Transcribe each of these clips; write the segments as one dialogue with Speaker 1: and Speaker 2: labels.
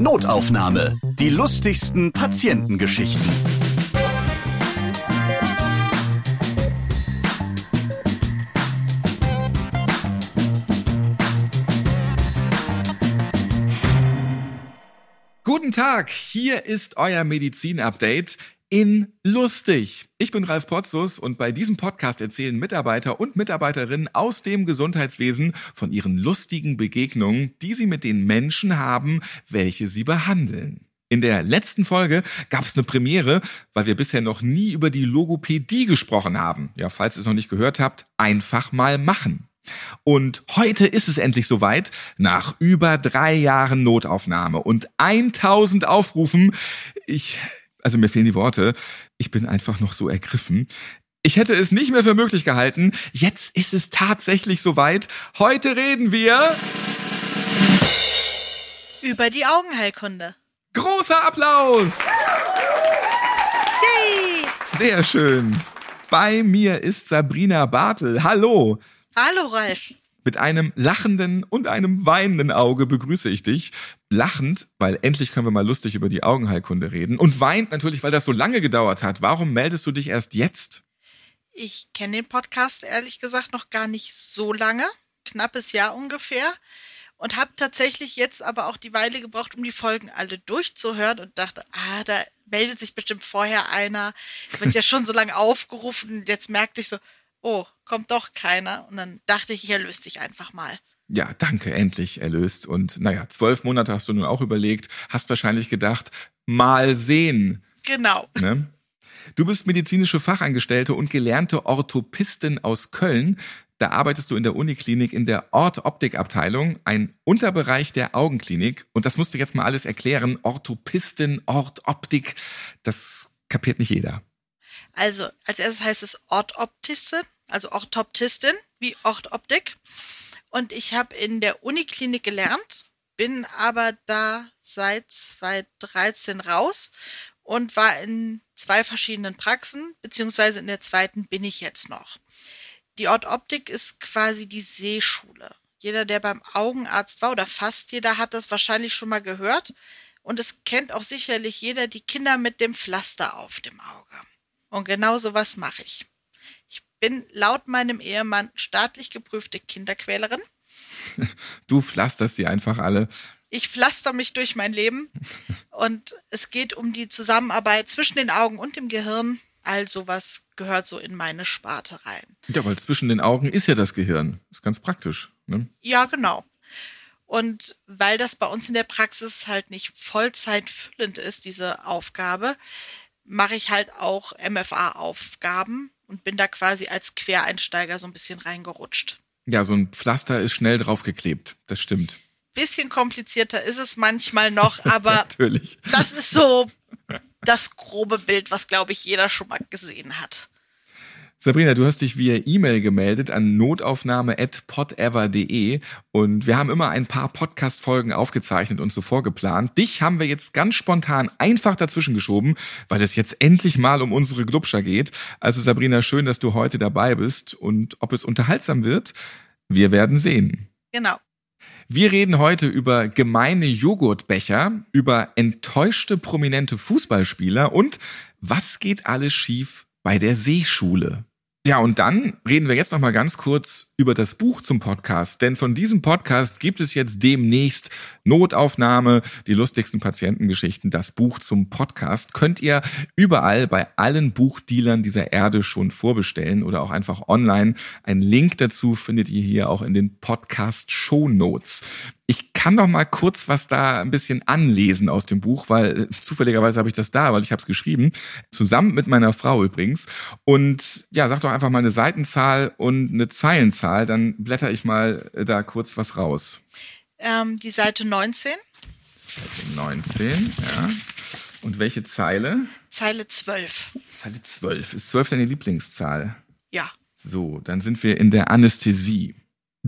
Speaker 1: Notaufnahme. Die lustigsten Patientengeschichten.
Speaker 2: Guten Tag, hier ist euer Medizin-Update in lustig. Ich bin Ralf Potzus und bei diesem Podcast erzählen Mitarbeiter und Mitarbeiterinnen aus dem Gesundheitswesen von ihren lustigen Begegnungen, die sie mit den Menschen haben, welche sie behandeln. In der letzten Folge gab es eine Premiere, weil wir bisher noch nie über die Logopädie gesprochen haben. Ja, falls ihr es noch nicht gehört habt, einfach mal machen. Und heute ist es endlich soweit. Nach über drei Jahren Notaufnahme und 1000 Aufrufen. Ich, also mir fehlen die Worte. Ich bin einfach noch so ergriffen. Ich hätte es nicht mehr für möglich gehalten. Jetzt ist es tatsächlich soweit. Heute reden wir
Speaker 3: über die Augenheilkunde.
Speaker 2: Großer Applaus!
Speaker 3: Yay!
Speaker 2: Sehr schön. Bei mir ist Sabrina Bartel. Hallo.
Speaker 3: Hallo Ralf.
Speaker 2: Mit einem lachenden und einem weinenden Auge begrüße ich dich. Lachend, weil endlich können wir mal lustig über die Augenheilkunde reden. Und weint natürlich, weil das so lange gedauert hat. Warum meldest du dich erst jetzt?
Speaker 3: Ich kenne den Podcast ehrlich gesagt noch gar nicht so lange. Knappes Jahr ungefähr. Und habe tatsächlich jetzt aber auch die Weile gebraucht, um die Folgen alle durchzuhören und dachte, ah, da meldet sich bestimmt vorher einer. Wird ja schon so lange aufgerufen. Jetzt merkte ich so, oh, kommt doch keiner. Und dann dachte ich, ich erlöse dich einfach mal.
Speaker 2: Ja, danke, endlich erlöst. Und naja, zwölf Monate hast du nun auch überlegt, hast wahrscheinlich gedacht, mal sehen.
Speaker 3: Genau.
Speaker 2: Ne? Du bist medizinische Fachangestellte und gelernte Orthopistin aus Köln. Da arbeitest du in der Uniklinik in der Ortoptikabteilung, ein Unterbereich der Augenklinik. Und das musst du jetzt mal alles erklären. Orthopistin, Ortoptik, das kapiert nicht jeder.
Speaker 3: Also, als erstes heißt es Ortoptistin, also Orthoptistin, wie Orthoptik. Und ich habe in der Uniklinik gelernt, bin aber da seit 2013 raus und war in zwei verschiedenen Praxen, beziehungsweise in der zweiten bin ich jetzt noch. Die Orthoptik ist quasi die Sehschule. Jeder, der beim Augenarzt war oder fast jeder, hat das wahrscheinlich schon mal gehört. Und es kennt auch sicherlich jeder die Kinder mit dem Pflaster auf dem Auge. Und genau so was mache ich. Bin laut meinem Ehemann staatlich geprüfte Kinderquälerin.
Speaker 2: Du pflasterst sie einfach alle.
Speaker 3: Ich pflaster mich durch mein Leben und es geht um die Zusammenarbeit zwischen den Augen und dem Gehirn. All sowas gehört so in meine Sparte rein.
Speaker 2: Ja, weil zwischen den Augen ist ja das Gehirn. Ist ganz praktisch. Ne?
Speaker 3: Ja, genau. Und weil das bei uns in der Praxis halt nicht Vollzeit füllend ist, diese Aufgabe, mache ich halt auch MFA-Aufgaben und bin da quasi als Quereinsteiger so ein bisschen reingerutscht.
Speaker 2: Ja, so ein Pflaster ist schnell draufgeklebt. Das stimmt.
Speaker 3: Bisschen komplizierter ist es manchmal noch, aber
Speaker 2: Natürlich.
Speaker 3: das ist so das grobe Bild, was, glaube ich, jeder schon mal gesehen hat.
Speaker 2: Sabrina, du hast dich via E-Mail gemeldet an notaufnahme.podever.de und wir haben immer ein paar Podcast-Folgen aufgezeichnet und zuvor geplant. Dich haben wir jetzt ganz spontan einfach dazwischen geschoben, weil es jetzt endlich mal um unsere Glubscher geht. Also Sabrina, schön, dass du heute dabei bist und ob es unterhaltsam wird, wir werden sehen.
Speaker 3: Genau.
Speaker 2: Wir reden heute über gemeine Joghurtbecher, über enttäuschte prominente Fußballspieler und was geht alles schief bei der Seeschule. Ja, und dann reden wir jetzt noch mal ganz kurz über das Buch zum Podcast, denn von diesem Podcast gibt es jetzt demnächst Notaufnahme, die lustigsten Patientengeschichten, das Buch zum Podcast könnt ihr überall bei allen Buchdealern dieser Erde schon vorbestellen oder auch einfach online. Ein Link dazu findet ihr hier auch in den Podcast Show Notes. Ich kann doch mal kurz was da ein bisschen anlesen aus dem Buch, weil äh, zufälligerweise habe ich das da, weil ich habe es geschrieben, zusammen mit meiner Frau übrigens. Und ja, sag doch einfach mal eine Seitenzahl und eine Zeilenzahl, dann blätter ich mal äh, da kurz was raus.
Speaker 3: Ähm, die Seite 19.
Speaker 2: Seite 19, ja. Und welche Zeile?
Speaker 3: Zeile 12.
Speaker 2: Zeile 12. Ist 12 deine Lieblingszahl?
Speaker 3: Ja.
Speaker 2: So, dann sind wir in der Anästhesie.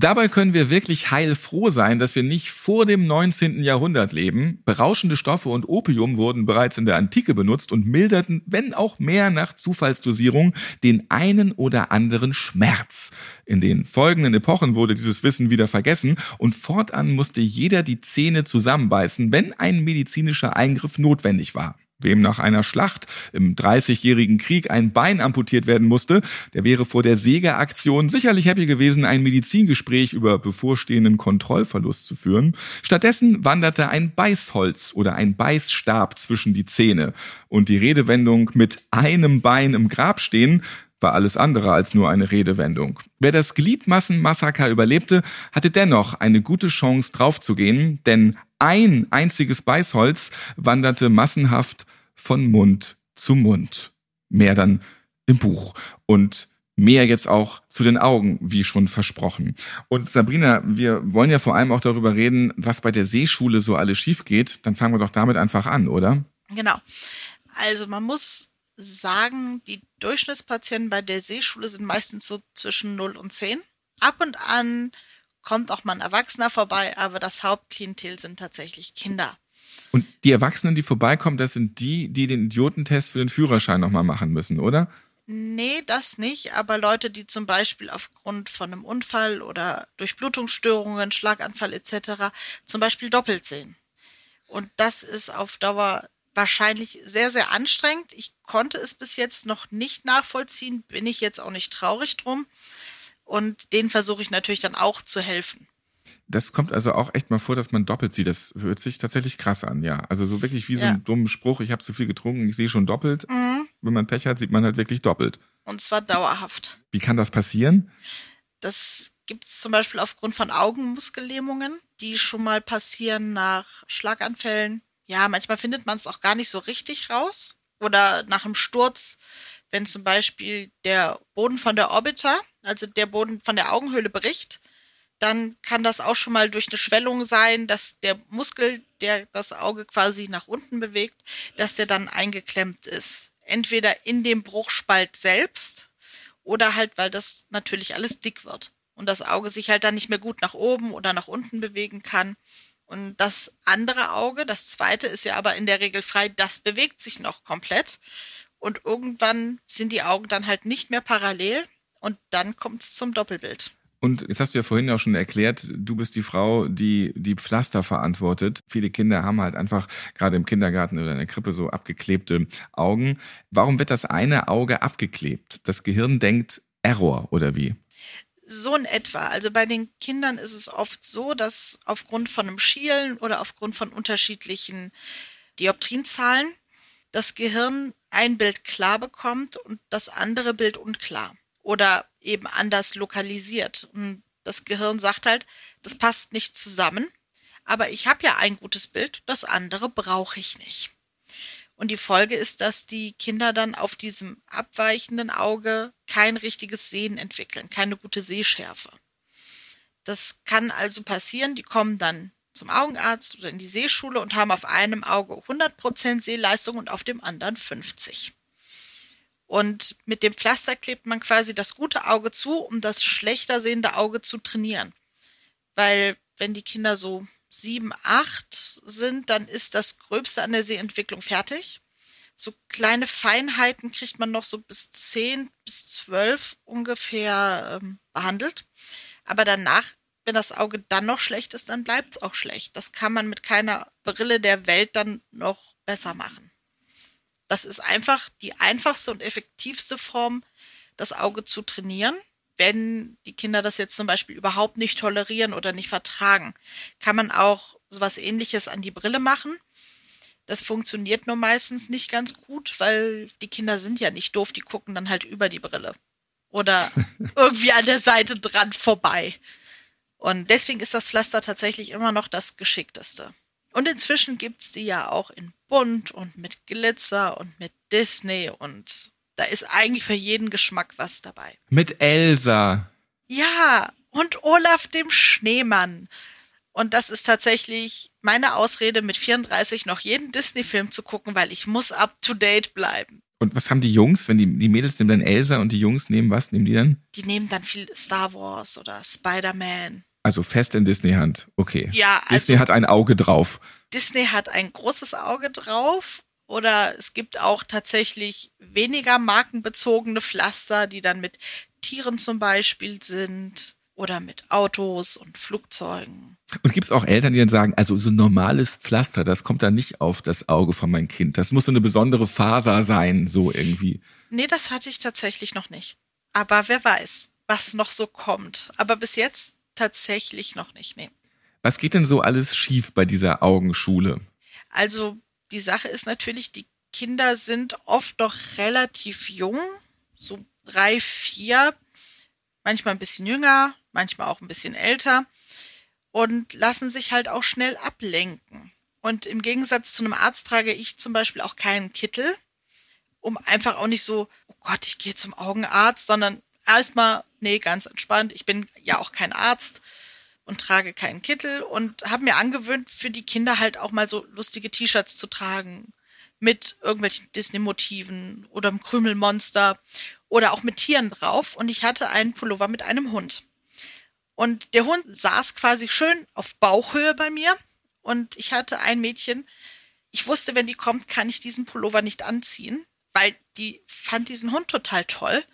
Speaker 2: Dabei können wir wirklich heilfroh sein, dass wir nicht vor dem 19. Jahrhundert leben. Berauschende Stoffe und Opium wurden bereits in der Antike benutzt und milderten, wenn auch mehr nach Zufallsdosierung, den einen oder anderen Schmerz. In den folgenden Epochen wurde dieses Wissen wieder vergessen und fortan musste jeder die Zähne zusammenbeißen, wenn ein medizinischer Eingriff notwendig war. Wem nach einer Schlacht im Dreißigjährigen Krieg ein Bein amputiert werden musste, der wäre vor der Sägeaktion sicherlich happy gewesen, ein Medizingespräch über bevorstehenden Kontrollverlust zu führen. Stattdessen wanderte ein Beißholz oder ein Beißstab zwischen die Zähne und die Redewendung mit einem Bein im Grab stehen war alles andere als nur eine Redewendung. Wer das Gliedmassenmassaker überlebte, hatte dennoch eine gute Chance draufzugehen, denn ein einziges Beißholz wanderte massenhaft von Mund zu Mund. Mehr dann im Buch. Und mehr jetzt auch zu den Augen, wie schon versprochen. Und Sabrina, wir wollen ja vor allem auch darüber reden, was bei der Seeschule so alles schief geht. Dann fangen wir doch damit einfach an, oder?
Speaker 3: Genau. Also man muss sagen, die Durchschnittspatienten bei der Seeschule sind meistens so zwischen 0 und 10. Ab und an kommt auch mal ein Erwachsener vorbei, aber das Hauptklientel sind tatsächlich Kinder.
Speaker 2: Und die Erwachsenen, die vorbeikommen, das sind die, die den Idiotentest für den Führerschein nochmal machen müssen, oder?
Speaker 3: Nee, das nicht, aber Leute, die zum Beispiel aufgrund von einem Unfall oder durch Blutungsstörungen, Schlaganfall etc. zum Beispiel doppelt sehen. Und das ist auf Dauer wahrscheinlich sehr, sehr anstrengend. Ich konnte es bis jetzt noch nicht nachvollziehen, bin ich jetzt auch nicht traurig drum. Und denen versuche ich natürlich dann auch zu helfen.
Speaker 2: Das kommt also auch echt mal vor, dass man doppelt sieht. Das hört sich tatsächlich krass an, ja. Also so wirklich wie so ja. ein dummer Spruch, ich habe zu viel getrunken, ich sehe schon doppelt. Mhm. Wenn man Pech hat, sieht man halt wirklich doppelt.
Speaker 3: Und zwar dauerhaft.
Speaker 2: Wie kann das passieren?
Speaker 3: Das gibt es zum Beispiel aufgrund von Augenmuskellähmungen, die schon mal passieren nach Schlaganfällen. Ja, manchmal findet man es auch gar nicht so richtig raus. Oder nach einem Sturz, wenn zum Beispiel der Boden von der Orbita, also der Boden von der Augenhöhle bricht, dann kann das auch schon mal durch eine Schwellung sein, dass der Muskel, der das Auge quasi nach unten bewegt, dass der dann eingeklemmt ist. Entweder in dem Bruchspalt selbst oder halt, weil das natürlich alles dick wird und das Auge sich halt dann nicht mehr gut nach oben oder nach unten bewegen kann. Und das andere Auge, das zweite, ist ja aber in der Regel frei, das bewegt sich noch komplett. Und irgendwann sind die Augen dann halt nicht mehr parallel und dann kommt es zum Doppelbild.
Speaker 2: Und jetzt hast du ja vorhin auch schon erklärt, du bist die Frau, die die Pflaster verantwortet. Viele Kinder haben halt einfach gerade im Kindergarten oder in der Krippe so abgeklebte Augen. Warum wird das eine Auge abgeklebt? Das Gehirn denkt Error oder wie?
Speaker 3: So in etwa. Also bei den Kindern ist es oft so, dass aufgrund von einem Schielen oder aufgrund von unterschiedlichen Dioptrienzahlen das Gehirn ein Bild klar bekommt und das andere Bild unklar oder eben anders lokalisiert. Und das Gehirn sagt halt, das passt nicht zusammen, aber ich habe ja ein gutes Bild, das andere brauche ich nicht. Und die Folge ist, dass die Kinder dann auf diesem abweichenden Auge kein richtiges Sehen entwickeln, keine gute Sehschärfe. Das kann also passieren, die kommen dann zum Augenarzt oder in die Sehschule und haben auf einem Auge 100% Sehleistung und auf dem anderen 50. Und mit dem Pflaster klebt man quasi das gute Auge zu, um das schlechter sehende Auge zu trainieren. Weil wenn die Kinder so sieben, acht sind, dann ist das Gröbste an der Sehentwicklung fertig. So kleine Feinheiten kriegt man noch so bis zehn bis zwölf ungefähr ähm, behandelt. Aber danach, wenn das Auge dann noch schlecht ist, dann bleibt es auch schlecht. Das kann man mit keiner Brille der Welt dann noch besser machen. Das ist einfach die einfachste und effektivste Form, das Auge zu trainieren. Wenn die Kinder das jetzt zum Beispiel überhaupt nicht tolerieren oder nicht vertragen, kann man auch sowas ähnliches an die Brille machen. Das funktioniert nur meistens nicht ganz gut, weil die Kinder sind ja nicht doof, die gucken dann halt über die Brille. Oder irgendwie an der Seite dran vorbei. Und deswegen ist das Pflaster tatsächlich immer noch das geschickteste. Und inzwischen gibt's die ja auch in bunt und mit Glitzer und mit Disney und da ist eigentlich für jeden Geschmack was dabei.
Speaker 2: Mit Elsa.
Speaker 3: Ja, und Olaf dem Schneemann. Und das ist tatsächlich meine Ausrede, mit 34 noch jeden Disney-Film zu gucken, weil ich muss up to date bleiben.
Speaker 2: Und was haben die Jungs, wenn die, die Mädels nehmen dann Elsa und die Jungs nehmen was? Nehmen die dann?
Speaker 3: Die nehmen dann viel Star Wars oder Spider-Man.
Speaker 2: Also fest in Disney-Hand. Okay.
Speaker 3: Ja,
Speaker 2: Disney
Speaker 3: also
Speaker 2: hat ein Auge drauf.
Speaker 3: Disney hat ein großes Auge drauf. Oder es gibt auch tatsächlich weniger markenbezogene Pflaster, die dann mit Tieren zum Beispiel sind oder mit Autos und Flugzeugen.
Speaker 2: Und gibt's auch Eltern, die dann sagen, also so ein normales Pflaster, das kommt da nicht auf das Auge von meinem Kind. Das muss so eine besondere Faser sein, so irgendwie.
Speaker 3: Nee, das hatte ich tatsächlich noch nicht. Aber wer weiß, was noch so kommt. Aber bis jetzt tatsächlich noch nicht, nee.
Speaker 2: Was geht denn so alles schief bei dieser Augenschule?
Speaker 3: Also die Sache ist natürlich, die Kinder sind oft noch relativ jung, so drei, vier, manchmal ein bisschen jünger, manchmal auch ein bisschen älter und lassen sich halt auch schnell ablenken. Und im Gegensatz zu einem Arzt trage ich zum Beispiel auch keinen Kittel, um einfach auch nicht so, oh Gott, ich gehe zum Augenarzt, sondern erstmal, nee, ganz entspannt. Ich bin ja auch kein Arzt und trage keinen Kittel und habe mir angewöhnt, für die Kinder halt auch mal so lustige T-Shirts zu tragen mit irgendwelchen Disney-Motiven oder einem Krümelmonster oder auch mit Tieren drauf. Und ich hatte einen Pullover mit einem Hund. Und der Hund saß quasi schön auf Bauchhöhe bei mir. Und ich hatte ein Mädchen, ich wusste, wenn die kommt, kann ich diesen Pullover nicht anziehen, weil die fand diesen Hund total toll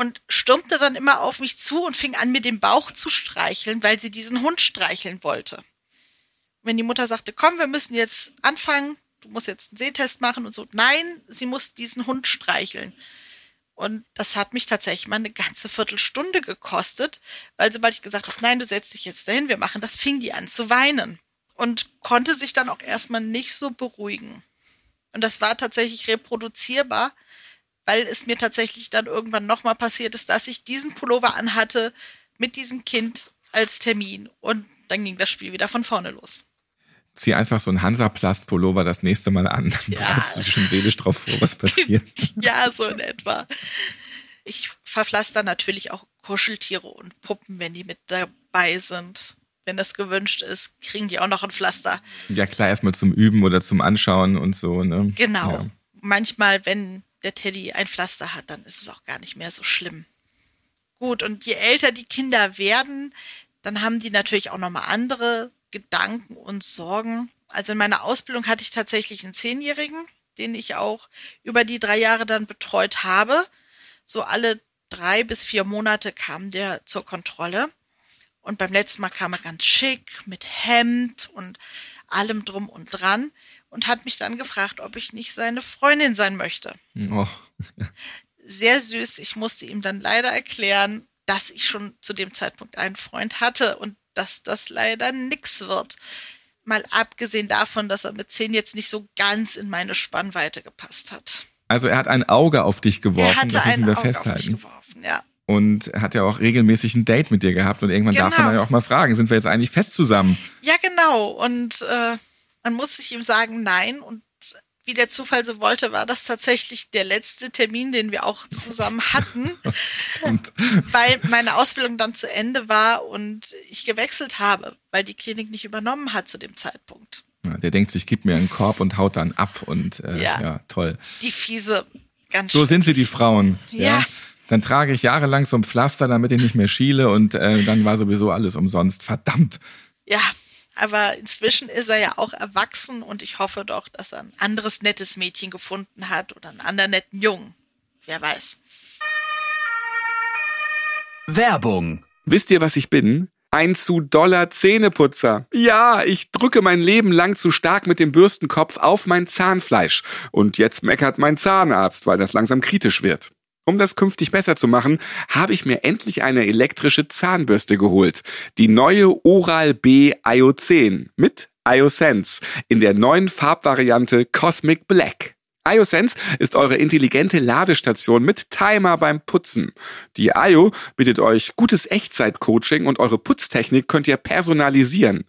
Speaker 3: und stürmte dann immer auf mich zu und fing an, mir den Bauch zu streicheln, weil sie diesen Hund streicheln wollte. Wenn die Mutter sagte, komm, wir müssen jetzt anfangen, du musst jetzt einen Sehtest machen und so, nein, sie muss diesen Hund streicheln. Und das hat mich tatsächlich mal eine ganze Viertelstunde gekostet, weil sobald ich gesagt habe, nein, du setzt dich jetzt dahin, wir machen das, fing die an zu weinen und konnte sich dann auch erstmal nicht so beruhigen. Und das war tatsächlich reproduzierbar, weil es mir tatsächlich dann irgendwann nochmal passiert ist, dass ich diesen Pullover anhatte mit diesem Kind als Termin und dann ging das Spiel wieder von vorne los.
Speaker 2: Zieh einfach so ein Hansaplast-Pullover das nächste Mal an. Dann
Speaker 3: Ja.
Speaker 2: bereitest du dich schon seelisch drauf vor, was passiert.
Speaker 3: ja, so in etwa. Ich verpflaster natürlich auch Kuscheltiere und Puppen, wenn die mit dabei sind. Wenn das gewünscht ist, kriegen die auch noch ein Pflaster.
Speaker 2: ja, klar, erstmal zum Üben oder zum Anschauen und so, ne?
Speaker 3: Genau.
Speaker 2: Ja.
Speaker 3: Manchmal, wenn der Teddy ein Pflaster hat, dann ist es auch gar nicht mehr so schlimm. Gut, und je älter die Kinder werden, dann haben die natürlich auch nochmal andere Gedanken und Sorgen. Also in meiner Ausbildung hatte ich tatsächlich einen Zehnjährigen, den ich auch über die drei Jahre dann betreut habe. So alle drei bis vier Monate kam der zur Kontrolle. Und beim letzten Mal kam er ganz schick mit Hemd und allem drum und dran und hat mich dann gefragt, ob ich nicht seine Freundin sein möchte.
Speaker 2: Oh.
Speaker 3: Sehr süß. Ich musste ihm dann leider erklären, dass ich schon zu dem Zeitpunkt einen Freund hatte und dass das leider nix wird. Mal abgesehen davon, dass er mit zehn jetzt nicht so ganz in meine Spannweite gepasst hat.
Speaker 2: Also er hat ein Auge auf dich
Speaker 3: er
Speaker 2: geworfen,
Speaker 3: hatte
Speaker 2: das müssen
Speaker 3: ein
Speaker 2: wir
Speaker 3: Auge auf mich
Speaker 2: festhalten.
Speaker 3: geworfen, ja.
Speaker 2: Und hat ja auch regelmäßig ein Date mit dir gehabt und irgendwann darf
Speaker 3: Genau.
Speaker 2: man ja auch mal fragen, sind wir jetzt eigentlich fest zusammen?
Speaker 3: Ja, genau. Und äh, man muss sich ihm sagen, nein. Und wie der Zufall so wollte, war das tatsächlich der letzte Termin, den wir auch zusammen hatten, weil meine Ausbildung dann zu Ende war und ich gewechselt habe, weil die Klinik nicht übernommen hat zu dem Zeitpunkt.
Speaker 2: ja, der denkt sich, gib mir einen Korb und haut dann ab und äh, ja.
Speaker 3: Ja.
Speaker 2: toll.
Speaker 3: Die fiese, ganz
Speaker 2: So sind sie die. Frauen.
Speaker 3: Ja.
Speaker 2: Dann trage ich jahrelang so ein Pflaster, damit ich nicht mehr schiele und äh, dann war sowieso alles umsonst. Verdammt.
Speaker 3: Ja, aber inzwischen ist er ja auch erwachsen und ich hoffe doch, dass er ein anderes nettes Mädchen gefunden hat oder einen anderen netten Jungen. Wer weiß.
Speaker 1: Werbung.
Speaker 2: Wisst ihr, was ich bin? Ein zu doller Zähneputzer. Ja, ich drücke mein Leben lang zu stark mit dem Bürstenkopf auf mein Zahnfleisch. Und jetzt meckert mein Zahnarzt, weil das langsam kritisch wird. Um das künftig besser zu machen, habe ich mir endlich eine elektrische Zahnbürste geholt. Die neue Oral-B IO10 mit IOSense in der neuen Farbvariante Cosmic Black. IOSense ist eure intelligente Ladestation mit Timer beim Putzen. Die IO bietet euch gutes Echtzeit-Coaching und eure Putztechnik könnt ihr personalisieren.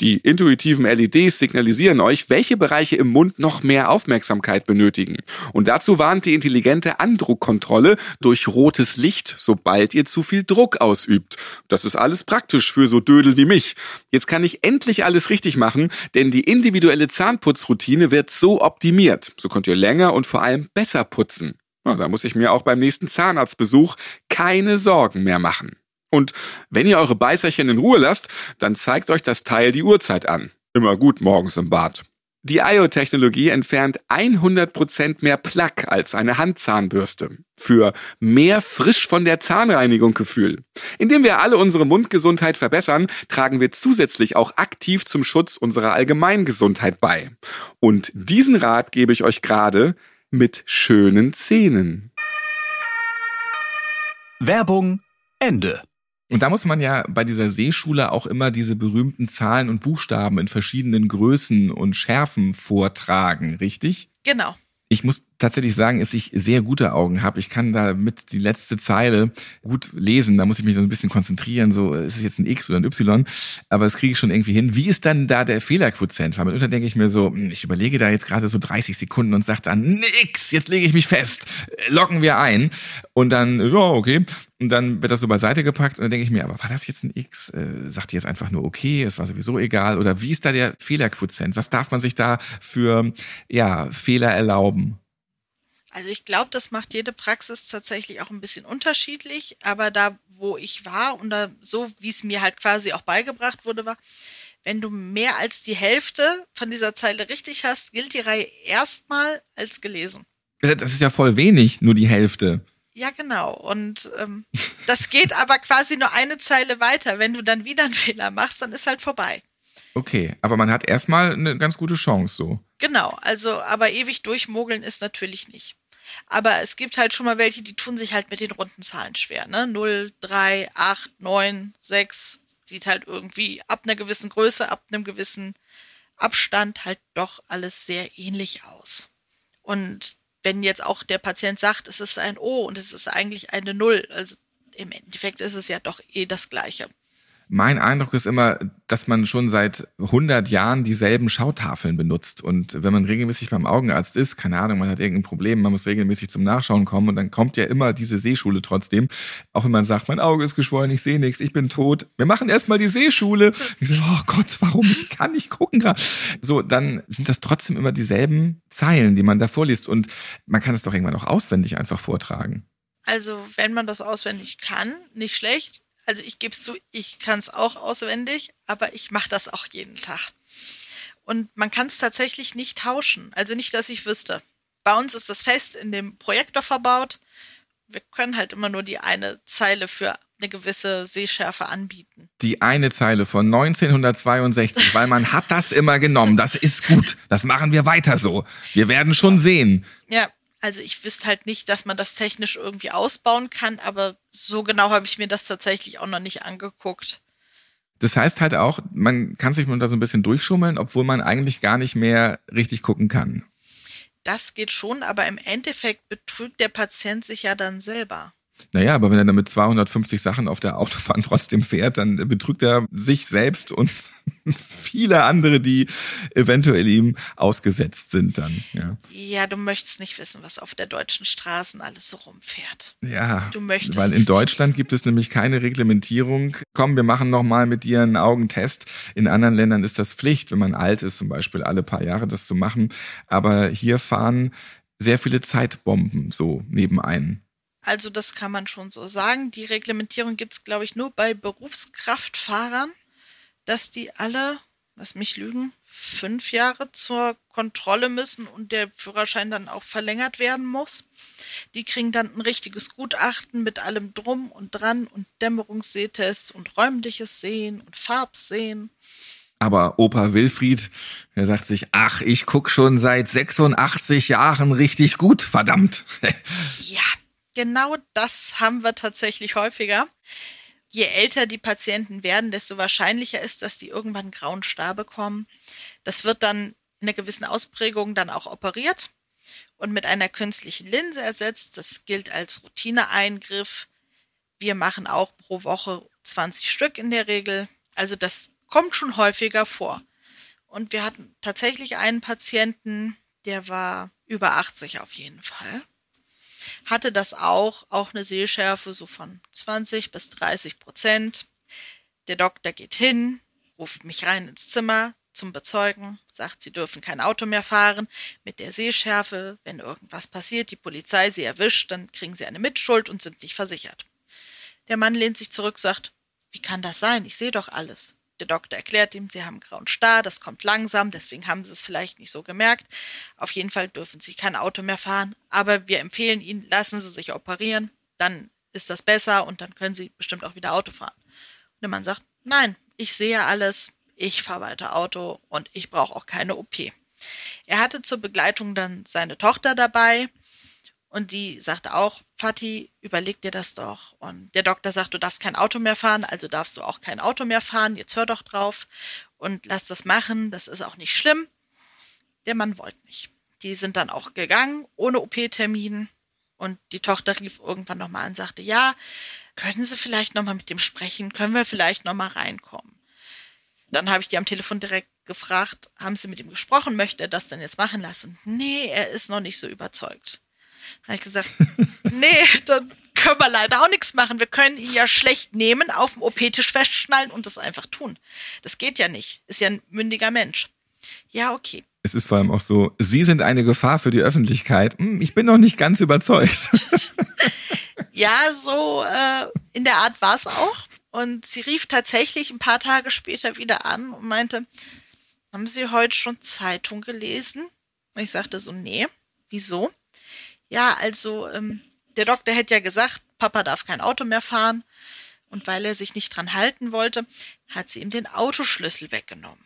Speaker 2: Die intuitiven LEDs signalisieren euch, welche Bereiche im Mund noch mehr Aufmerksamkeit benötigen. Und dazu warnt die intelligente Andruckkontrolle durch rotes Licht, sobald ihr zu viel Druck ausübt. Das ist alles praktisch für so Dödel wie mich. Jetzt kann ich endlich alles richtig machen, denn die individuelle Zahnputzroutine wird so optimiert. So könnt ihr
Speaker 4: Zähne länger und vor allem besser putzen. Na, da muss ich mir auch beim nächsten Zahnarztbesuch keine Sorgen mehr machen. Und wenn ihr eure Beißerchen in Ruhe lasst, dann zeigt euch das Teil die Uhrzeit an. Immer gut morgens im Bad. Die IO-Technologie entfernt 100% mehr Plaque als eine Handzahnbürste. Für mehr frisch von der Zahnreinigung Gefühl. Indem wir alle unsere Mundgesundheit verbessern, tragen wir zusätzlich auch aktiv zum Schutz unserer Allgemeingesundheit bei. Und diesen Rat gebe ich euch gerade mit schönen Zähnen.
Speaker 1: Werbung Ende.
Speaker 2: Und da muss man ja bei dieser Seeschule auch immer diese berühmten Zahlen und Buchstaben in verschiedenen Größen und Schärfen vortragen, richtig?
Speaker 3: Genau.
Speaker 2: Ich muss tatsächlich sagen, dass ich sehr gute Augen habe. Ich kann da mit die letzte Zeile gut lesen. Da muss ich mich so ein bisschen konzentrieren. So, ist es jetzt ein X oder ein Y? Aber das kriege ich schon irgendwie hin. Wie ist dann da der Fehlerquotient? Weil mitunter denke ich mir so, hm, ich überlege da jetzt gerade so 30 Sekunden und sage dann, nix, jetzt lege ich mich fest. Locken wir ein. Und dann, ja, okay. Und dann wird das so beiseite gepackt und dann denke ich mir, aber war das jetzt ein X? Äh, sagt ihr jetzt einfach nur okay, es war sowieso egal? Oder wie ist da der Fehlerquotient? Was darf man sich da für ja, Fehler erlauben?
Speaker 3: Also ich glaube, das macht jede Praxis tatsächlich auch ein bisschen unterschiedlich, aber da, wo ich war und da, so wie es mir halt quasi auch beigebracht wurde, war, wenn du mehr als die Hälfte von dieser Zeile richtig hast, gilt die Reihe erstmal als gelesen.
Speaker 2: Das ist ja voll wenig, nur die Hälfte.
Speaker 3: Ja, genau. Und ähm, das geht aber quasi nur eine Zeile weiter. Wenn du dann wieder einen Fehler machst, dann ist halt vorbei.
Speaker 2: Okay, aber man hat erstmal eine ganz gute Chance so.
Speaker 3: Genau, also aber ewig durchmogeln ist natürlich nicht. Aber es gibt halt schon mal welche, die tun sich halt mit den runden Zahlen schwer. Ne? 0, 3, 8, 9, 6. Sieht halt irgendwie ab einer gewissen Größe, ab einem gewissen Abstand halt doch alles sehr ähnlich aus. Und wenn jetzt auch der Patient sagt, es ist ein O und es ist eigentlich eine Null, also im Endeffekt ist es ja doch eh das Gleiche.
Speaker 2: Mein Eindruck ist immer, dass man schon seit 100 Jahren dieselben Schautafeln benutzt. Und wenn man regelmäßig beim Augenarzt ist, keine Ahnung, man hat irgendein Problem, man muss regelmäßig zum Nachschauen kommen und dann kommt ja immer diese Sehschule trotzdem. Auch wenn man sagt, mein Auge ist geschwollen, ich sehe nichts, ich bin tot. Wir machen erstmal die Sehschule. Ich so, oh Gott, warum? Ich kann nicht gucken gerade. So, dann sind das trotzdem immer dieselben Zeilen, die man da vorliest. Und man kann es doch irgendwann auch auswendig einfach vortragen.
Speaker 3: Also, wenn man das auswendig kann, nicht schlecht also ich gebe es zu, ich kann es auch auswendig, aber ich mache das auch jeden Tag. Und man kann es tatsächlich nicht tauschen. Also nicht, dass ich wüsste. Bei uns ist das fest in dem Projektor verbaut. Wir können halt immer nur die eine Zeile für eine gewisse Sehschärfe anbieten.
Speaker 2: Die eine Zeile von 1962, weil man hat das immer genommen. Das ist gut. Das machen wir weiter so. Wir werden schon sehen.
Speaker 3: Ja, also ich wüsste halt nicht, dass man das technisch irgendwie ausbauen kann, aber so genau habe ich mir das tatsächlich auch noch nicht angeguckt.
Speaker 2: Das heißt halt auch, man kann sich da so ein bisschen durchschummeln, obwohl man eigentlich gar nicht mehr richtig gucken kann.
Speaker 3: Das geht schon, aber im Endeffekt betrügt der Patient sich ja dann selber.
Speaker 2: Naja, aber wenn er damit 250 Sachen auf der Autobahn trotzdem fährt, dann betrügt er sich selbst und viele andere, die eventuell ihm ausgesetzt sind dann. Ja.
Speaker 3: ja, du möchtest nicht wissen, was auf der deutschen Straßen alles so rumfährt.
Speaker 2: Ja,
Speaker 3: du möchtest
Speaker 2: weil in Deutschland gibt es nämlich keine Reglementierung. Komm, wir machen nochmal mit dir einen Augentest. In anderen Ländern ist das Pflicht, wenn man alt ist, zum Beispiel alle paar Jahre das zu machen. Aber hier fahren sehr viele Zeitbomben so nebenein.
Speaker 3: Also das kann man schon so sagen. Die Reglementierung gibt es, glaube ich, nur bei Berufskraftfahrern, dass die alle, lass mich lügen, fünf Jahre zur Kontrolle müssen und der Führerschein dann auch verlängert werden muss. Die kriegen dann ein richtiges Gutachten mit allem drum und dran und Dämmerungssehtest und räumliches Sehen und Farbsehen.
Speaker 2: Aber Opa Wilfried, der sagt sich, ach, ich guck schon seit 86 Jahren richtig gut, verdammt.
Speaker 3: ja, genau das haben wir tatsächlich häufiger. Je älter die Patienten werden, desto wahrscheinlicher ist, dass die irgendwann grauen Star bekommen. Das wird dann in einer gewissen Ausprägung dann auch operiert und mit einer künstlichen Linse ersetzt. Das gilt als Routineeingriff. Wir machen auch pro Woche 20 Stück in der Regel. Also das kommt schon häufiger vor. Und wir hatten tatsächlich einen Patienten, der war über 80 auf jeden Fall hatte das auch, auch eine Sehschärfe so von 20 bis 30 Prozent. Der Doktor geht hin, ruft mich rein ins Zimmer, zum Bezeugen, sagt, sie dürfen kein Auto mehr fahren mit der Sehschärfe. Wenn irgendwas passiert, die Polizei sie erwischt, dann kriegen sie eine Mitschuld und sind nicht versichert. Der Mann lehnt sich zurück, sagt, wie kann das sein? Ich sehe doch alles. Der Doktor erklärt ihm, sie haben grauen Star, das kommt langsam, deswegen haben sie es vielleicht nicht so gemerkt. Auf jeden Fall dürfen sie kein Auto mehr fahren, aber wir empfehlen ihnen, lassen sie sich operieren, dann ist das besser und dann können sie bestimmt auch wieder Auto fahren. Und der Mann sagt, nein, ich sehe alles, ich fahre weiter Auto und ich brauche auch keine OP. Er hatte zur Begleitung dann seine Tochter dabei und die sagte auch, Fatih, überleg dir das doch. Und der Doktor sagt, du darfst kein Auto mehr fahren, also darfst du auch kein Auto mehr fahren, jetzt hör doch drauf und lass das machen, das ist auch nicht schlimm. Der Mann wollte nicht. Die sind dann auch gegangen, ohne OP-Termin. Und die Tochter rief irgendwann nochmal an und sagte, ja, können Sie vielleicht nochmal mit dem sprechen? Können wir vielleicht nochmal reinkommen? Dann habe ich die am Telefon direkt gefragt, haben Sie mit ihm gesprochen? Möchte er das denn jetzt machen lassen? Nee, er ist noch nicht so überzeugt. Dann habe ich gesagt, nee, dann können wir leider auch nichts machen. Wir können ihn ja schlecht nehmen, auf dem OP-Tisch festschnallen und das einfach tun. Das geht ja nicht. Ist ja ein mündiger Mensch. Ja, okay.
Speaker 2: Es ist vor allem auch so, Sie sind eine Gefahr für die Öffentlichkeit. Hm, ich bin noch nicht ganz überzeugt.
Speaker 3: ja, so äh, in der Art war es auch. Und sie rief tatsächlich ein paar Tage später wieder an und meinte, haben Sie heute schon Zeitung gelesen? Und ich sagte so, nee. Wieso? Ja, also ähm, der Doktor hätte ja gesagt, Papa darf kein Auto mehr fahren. Und weil er sich nicht dran halten wollte, hat sie ihm den Autoschlüssel weggenommen.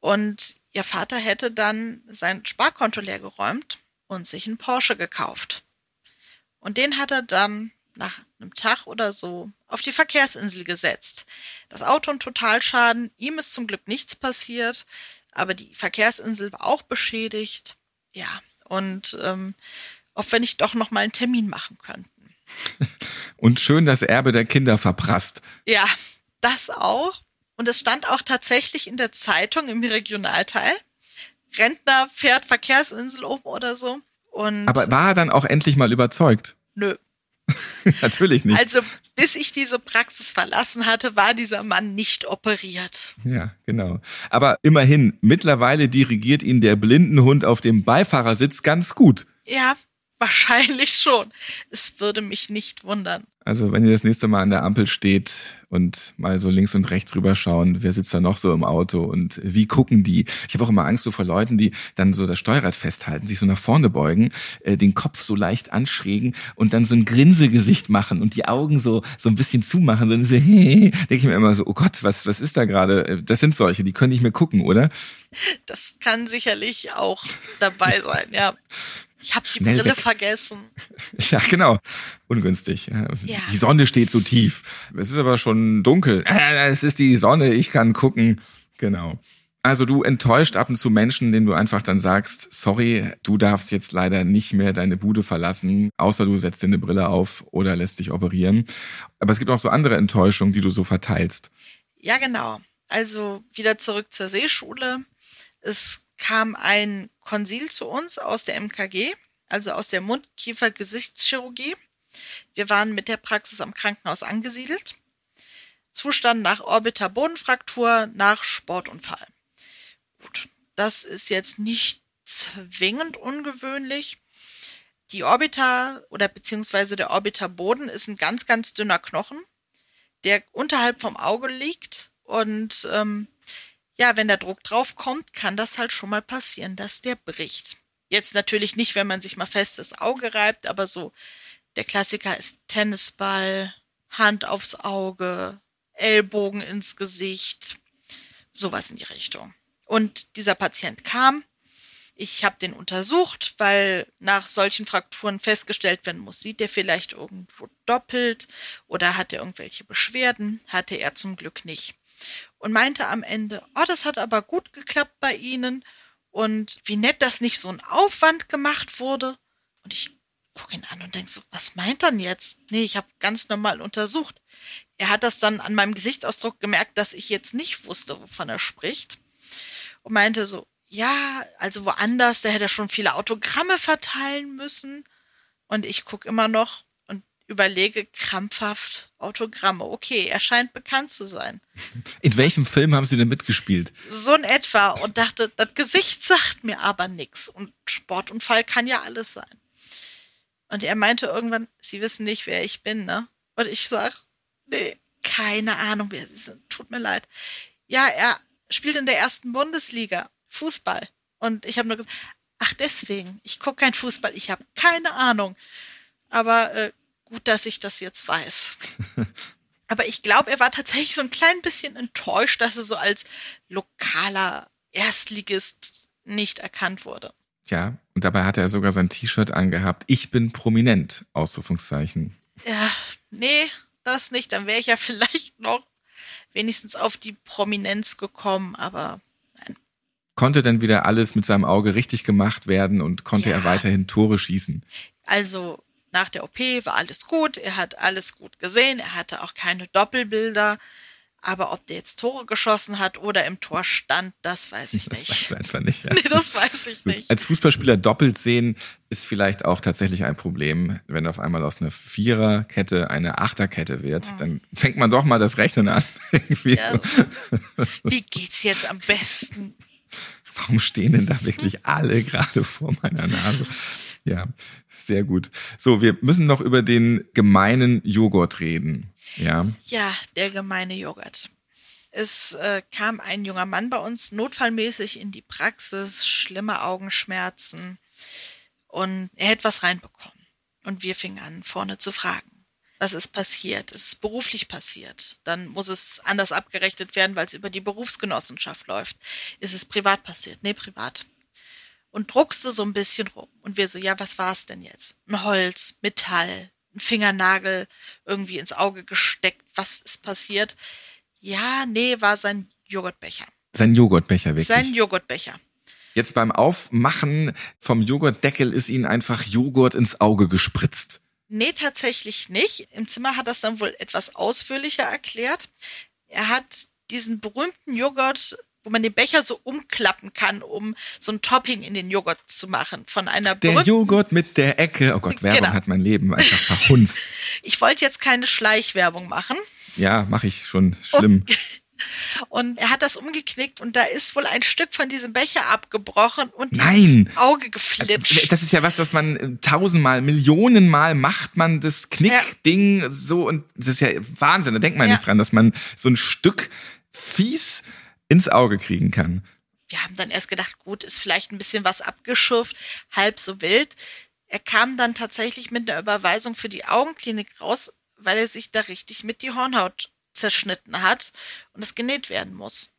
Speaker 3: Und ihr Vater hätte dann sein Sparkonto leergeräumt und sich einen Porsche gekauft. Und den hat er dann nach einem Tag oder so auf die Verkehrsinsel gesetzt. Das Auto ein Totalschaden, ihm ist zum Glück nichts passiert, aber die Verkehrsinsel war auch beschädigt. Ja, und ähm, ob wir nicht doch noch mal einen Termin machen könnten.
Speaker 2: Und schön das Erbe der Kinder verprasst.
Speaker 3: Ja, das auch. Und es stand auch tatsächlich in der Zeitung im Regionalteil. Rentner fährt Verkehrsinsel oben oder so. Und
Speaker 2: Aber war er dann auch endlich mal überzeugt?
Speaker 3: Nö.
Speaker 2: Natürlich nicht.
Speaker 3: Also bis ich diese Praxis verlassen hatte, war dieser Mann nicht operiert.
Speaker 2: Ja, genau. Aber immerhin, mittlerweile dirigiert ihn der Blindenhund auf dem Beifahrersitz ganz gut.
Speaker 3: Ja, wahrscheinlich schon. Es würde mich nicht wundern.
Speaker 2: Also wenn ihr das nächste Mal an der Ampel steht und mal so links und rechts rüberschauen, wer sitzt da noch so im Auto und wie gucken die? Ich habe auch immer Angst so vor Leuten, die dann so das Steuerrad festhalten, sich so nach vorne beugen, äh, den Kopf so leicht anschrägen und dann so ein Grinsegesicht machen und die Augen so so ein bisschen zumachen. So, so hey, denke ich mir immer so, oh Gott, was was ist da gerade? Äh, das sind solche, die können nicht mehr gucken, oder?
Speaker 3: Das kann sicherlich auch dabei sein, ja. Ich habe die Brille weg. vergessen.
Speaker 2: Ja, genau. Ungünstig. Ja. Die Sonne steht so tief. Es ist aber schon dunkel. Es ist die Sonne, ich kann gucken. Genau. Also du enttäuscht ab und zu Menschen, denen du einfach dann sagst, sorry, du darfst jetzt leider nicht mehr deine Bude verlassen, außer du setzt dir eine Brille auf oder lässt dich operieren. Aber es gibt auch so andere Enttäuschungen, die du so verteilst.
Speaker 3: Ja, genau. Also wieder zurück zur Seeschule. Es kam ein Konsil zu uns aus der MKG, also aus der Mund-Kiefer-Gesichtschirurgie. Wir waren mit der Praxis am Krankenhaus angesiedelt. Zustand nach Orbiter-Bodenfraktur, nach Sportunfall. Gut, das ist jetzt nicht zwingend ungewöhnlich. Die Orbiter oder beziehungsweise der Orbiterboden ist ein ganz, ganz dünner Knochen, der unterhalb vom Auge liegt und ähm, ja, wenn der Druck drauf kommt, kann das halt schon mal passieren, dass der bricht. Jetzt natürlich nicht, wenn man sich mal fest das Auge reibt, aber so der Klassiker ist Tennisball, Hand aufs Auge, Ellbogen ins Gesicht, sowas in die Richtung. Und dieser Patient kam. Ich habe den untersucht, weil nach solchen Frakturen festgestellt werden muss, sieht er vielleicht irgendwo doppelt oder hat er irgendwelche Beschwerden? Hatte er zum Glück nicht und meinte am Ende, oh, das hat aber gut geklappt bei Ihnen und wie nett, dass nicht so ein Aufwand gemacht wurde. Und ich gucke ihn an und denke so, was meint er denn jetzt? Nee, ich habe ganz normal untersucht. Er hat das dann an meinem Gesichtsausdruck gemerkt, dass ich jetzt nicht wusste, wovon er spricht. Und meinte so, ja, also woanders, da hätte schon viele Autogramme verteilen müssen. Und ich gucke immer noch und überlege krampfhaft, Autogramme. Okay, er scheint bekannt zu sein.
Speaker 2: In welchem Film haben Sie denn mitgespielt?
Speaker 3: So in etwa. Und dachte, das Gesicht sagt mir aber nichts. Und Sportunfall kann ja alles sein. Und er meinte irgendwann, Sie wissen nicht, wer ich bin, ne? Und ich sag, nee, keine Ahnung, wer Sie sind. Tut mir leid. Ja, er spielt in der ersten Bundesliga Fußball. Und ich habe nur gesagt, ach deswegen, ich gucke kein Fußball, ich habe keine Ahnung. Aber äh, gut, dass ich das jetzt weiß. Aber ich glaube, er war tatsächlich so ein klein bisschen enttäuscht, dass er so als lokaler Erstligist nicht erkannt wurde.
Speaker 2: Tja, und dabei hatte er sogar sein T-Shirt angehabt. Ich bin prominent, Ausrufungszeichen.
Speaker 3: Ja, nee, das nicht. Dann wäre ich ja vielleicht noch wenigstens auf die Prominenz gekommen, aber nein.
Speaker 2: Konnte denn wieder alles mit seinem Auge richtig gemacht werden und konnte
Speaker 3: Ja.
Speaker 2: er weiterhin Tore schießen?
Speaker 3: Also nach der OP war alles gut, er hat alles gut gesehen, er hatte auch keine Doppelbilder. Aber ob der jetzt Tore geschossen hat oder im Tor stand, das weiß ich
Speaker 2: Das
Speaker 3: nicht.
Speaker 2: weiß man einfach nicht. Ja.
Speaker 3: Nee, das weiß ich nicht.
Speaker 2: Als Fußballspieler doppelt sehen ist vielleicht auch tatsächlich ein Problem. Wenn auf einmal aus einer Viererkette eine Achterkette wird, dann fängt man doch mal das Rechnen an.
Speaker 3: Ja.
Speaker 2: so.
Speaker 3: Wie geht's jetzt am besten?
Speaker 2: Warum stehen denn da wirklich alle gerade vor meiner Nase? Ja, sehr gut. So, wir müssen noch über den gemeinen Joghurt reden. Ja,
Speaker 3: Ja, der gemeine Joghurt. Es äh, kam ein junger Mann bei uns notfallmäßig in die Praxis, schlimme Augenschmerzen und er hätte was reinbekommen. Und wir fingen an, vorne zu fragen. Was ist passiert? Ist es beruflich passiert? Dann muss es anders abgerechnet werden, weil es über die Berufsgenossenschaft läuft. Ist es privat passiert? Nee, privat. Und druckste so ein bisschen rum. Und wir so, ja, was war es denn jetzt? Ein Holz, Metall, ein Fingernagel irgendwie ins Auge gesteckt. Was ist passiert? Ja, nee, war sein Joghurtbecher.
Speaker 2: sein Joghurtbecher wirklich.
Speaker 3: Sein Joghurtbecher.
Speaker 2: Jetzt beim Aufmachen vom Joghurtdeckel ist ihnen einfach Joghurt ins Auge gespritzt.
Speaker 3: Nee, tatsächlich nicht. Im Zimmer hat er es dann wohl etwas ausführlicher erklärt. Er hat diesen berühmten Joghurt, wo man den Becher so umklappen kann, um so ein Topping in den Joghurt zu machen. Von einer
Speaker 2: Der. Joghurt mit der Ecke. Oh Gott, Werbung
Speaker 3: Genau.
Speaker 2: hat mein Leben einfach verhunzt.
Speaker 3: Ich wollte jetzt keine Schleichwerbung machen.
Speaker 2: Ja, mache ich schon schlimm.
Speaker 3: Und er hat das umgeknickt und da ist wohl ein Stück von diesem Becher abgebrochen und
Speaker 2: Nein!
Speaker 3: ins Auge geflitscht.
Speaker 2: Das ist ja was, was man äh, tausendmal, Millionenmal macht man das Knickding so und das ist ja Wahnsinn. Da denkt man
Speaker 3: Ja.
Speaker 2: nicht dran, dass man so ein Stück fies ins Auge kriegen kann.
Speaker 3: Wir haben dann erst gedacht, gut, ist vielleicht ein bisschen was abgeschürft, halb so wild. Er kam dann tatsächlich mit einer Überweisung für die Augenklinik raus, weil er sich da richtig mit die Hornhaut zerschnitten hat und es genäht werden muss.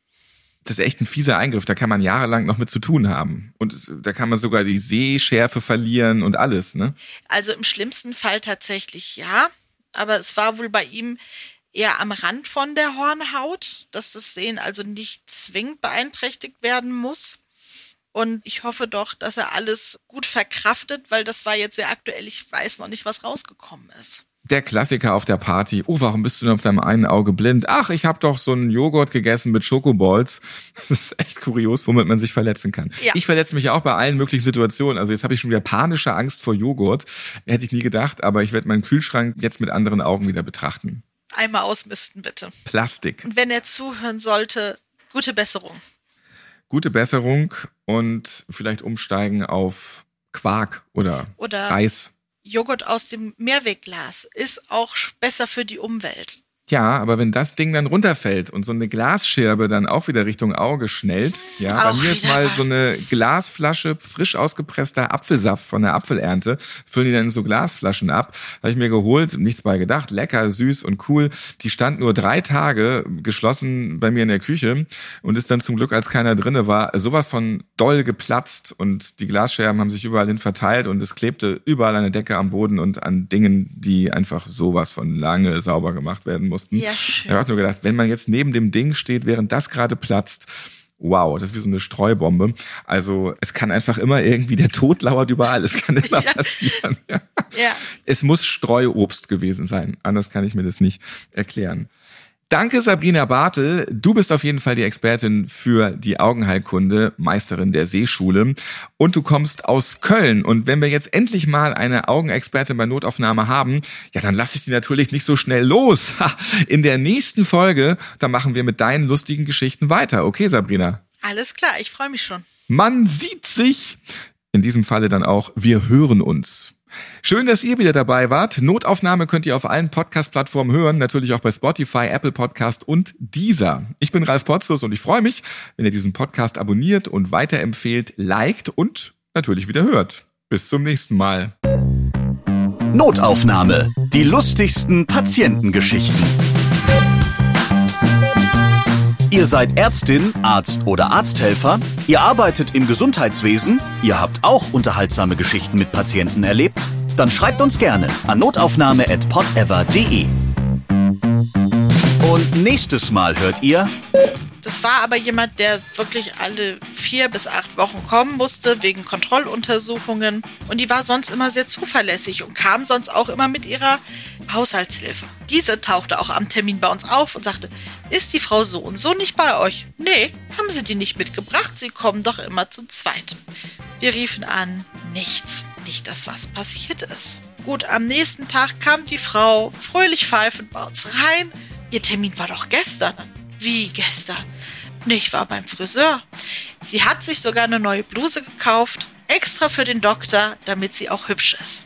Speaker 2: Das ist echt ein fieser Eingriff, da kann man jahrelang noch mit zu tun haben. Und da kann man sogar die Sehschärfe verlieren und alles, ne?
Speaker 3: Also im schlimmsten Fall tatsächlich ja, aber es war wohl bei ihm eher am Rand von der Hornhaut, dass das Sehen also nicht zwingend beeinträchtigt werden muss. Und ich hoffe doch, dass er alles gut verkraftet, weil das war jetzt sehr aktuell. Ich weiß noch nicht, was rausgekommen ist.
Speaker 2: Der Klassiker auf der Party. Oh, warum bist du denn auf deinem einen Auge blind? Ach, ich habe doch so einen Joghurt gegessen mit Schokoballs. Das ist echt kurios, womit man sich verletzen kann.
Speaker 3: Ja.
Speaker 2: Ich verletze mich ja auch bei allen möglichen Situationen. Also jetzt habe ich schon wieder panische Angst vor Joghurt. Hätte ich nie gedacht, aber ich werde meinen Kühlschrank jetzt mit anderen Augen wieder betrachten.
Speaker 3: Einmal ausmisten, bitte.
Speaker 2: Plastik.
Speaker 3: Und wenn er zuhören sollte, gute Besserung.
Speaker 2: Gute Besserung und vielleicht umsteigen auf Quark oder,
Speaker 3: Oder-
Speaker 2: Reis.
Speaker 3: Joghurt aus dem Mehrwegglas ist auch besser für die Umwelt.
Speaker 2: Ja, aber wenn das Ding dann runterfällt und so eine Glasscherbe dann auch wieder Richtung Auge schnellt, ja, bei
Speaker 3: Auch
Speaker 2: mir ist mal so eine Glasflasche frisch ausgepresster Apfelsaft von der Apfelernte, füllen die dann in so Glasflaschen ab, habe ich mir geholt, nichts bei gedacht, lecker, süß und cool. Die stand nur drei Tage geschlossen bei mir in der Küche und ist dann zum Glück, als keiner drinne war, sowas von doll geplatzt und die Glasscherben haben sich überall hin verteilt und es klebte überall an der Decke am Boden und an Dingen, die einfach sowas von lange sauber gemacht werden mussten.
Speaker 3: Ja, schön.
Speaker 2: Ich habe nur gedacht, wenn man jetzt neben dem Ding steht, während das gerade platzt, wow, das ist wie so eine Streubombe. Also es kann einfach immer irgendwie, der Tod lauert überall, es kann immer
Speaker 3: Ja.
Speaker 2: passieren. Ja.
Speaker 3: Ja.
Speaker 2: Es muss Streuobst gewesen sein, anders kann ich mir das nicht erklären. Danke, Sabrina Bartel. Du bist auf jeden Fall die Expertin für die Augenheilkunde, Meisterin der Seeschule. Und du kommst aus Köln. Und wenn wir jetzt endlich mal eine Augenexpertin bei Notaufnahme haben, ja, dann lasse ich die natürlich nicht so schnell los. In der nächsten Folge, da machen wir mit deinen lustigen Geschichten weiter. Okay, Sabrina?
Speaker 3: Alles klar, ich freue mich schon.
Speaker 2: Man sieht sich. In diesem Falle dann auch, wir hören uns. Schön, dass ihr wieder dabei wart. Notaufnahme könnt ihr auf allen Podcast-Plattformen hören, natürlich auch bei Spotify, Apple Podcast und Deezer. Ich bin Ralf Potzus und ich freue mich, wenn ihr diesen Podcast abonniert und weiterempfehlt, liked und natürlich wieder hört. Bis zum nächsten Mal.
Speaker 1: Notaufnahme. Die lustigsten Patientengeschichten. Ihr seid Ärztin, Arzt oder Arzthelfer, ihr arbeitet im Gesundheitswesen, ihr habt auch unterhaltsame Geschichten mit Patienten erlebt, dann schreibt uns gerne an notaufnahme@podever.de. Und nächstes Mal hört ihr
Speaker 3: Das war aber jemand, der wirklich alle vier bis acht Wochen kommen musste wegen Kontrolluntersuchungen. Und die war sonst immer sehr zuverlässig und kam sonst auch immer mit ihrer Haushaltshilfe. Diese tauchte auch am Termin bei uns auf und sagte, ist die Frau so und so nicht bei euch? Nee, haben sie die nicht mitgebracht, sie kommen doch immer zu zweit. Wir riefen an, nichts, nicht, dass was passiert ist. Gut, am nächsten Tag kam die Frau fröhlich pfeifend bei uns rein. Ihr Termin war doch gestern. Wie gestern? Nee, ich war beim Friseur. Sie hat sich sogar eine neue Bluse gekauft, extra für den Doktor, damit sie auch hübsch ist.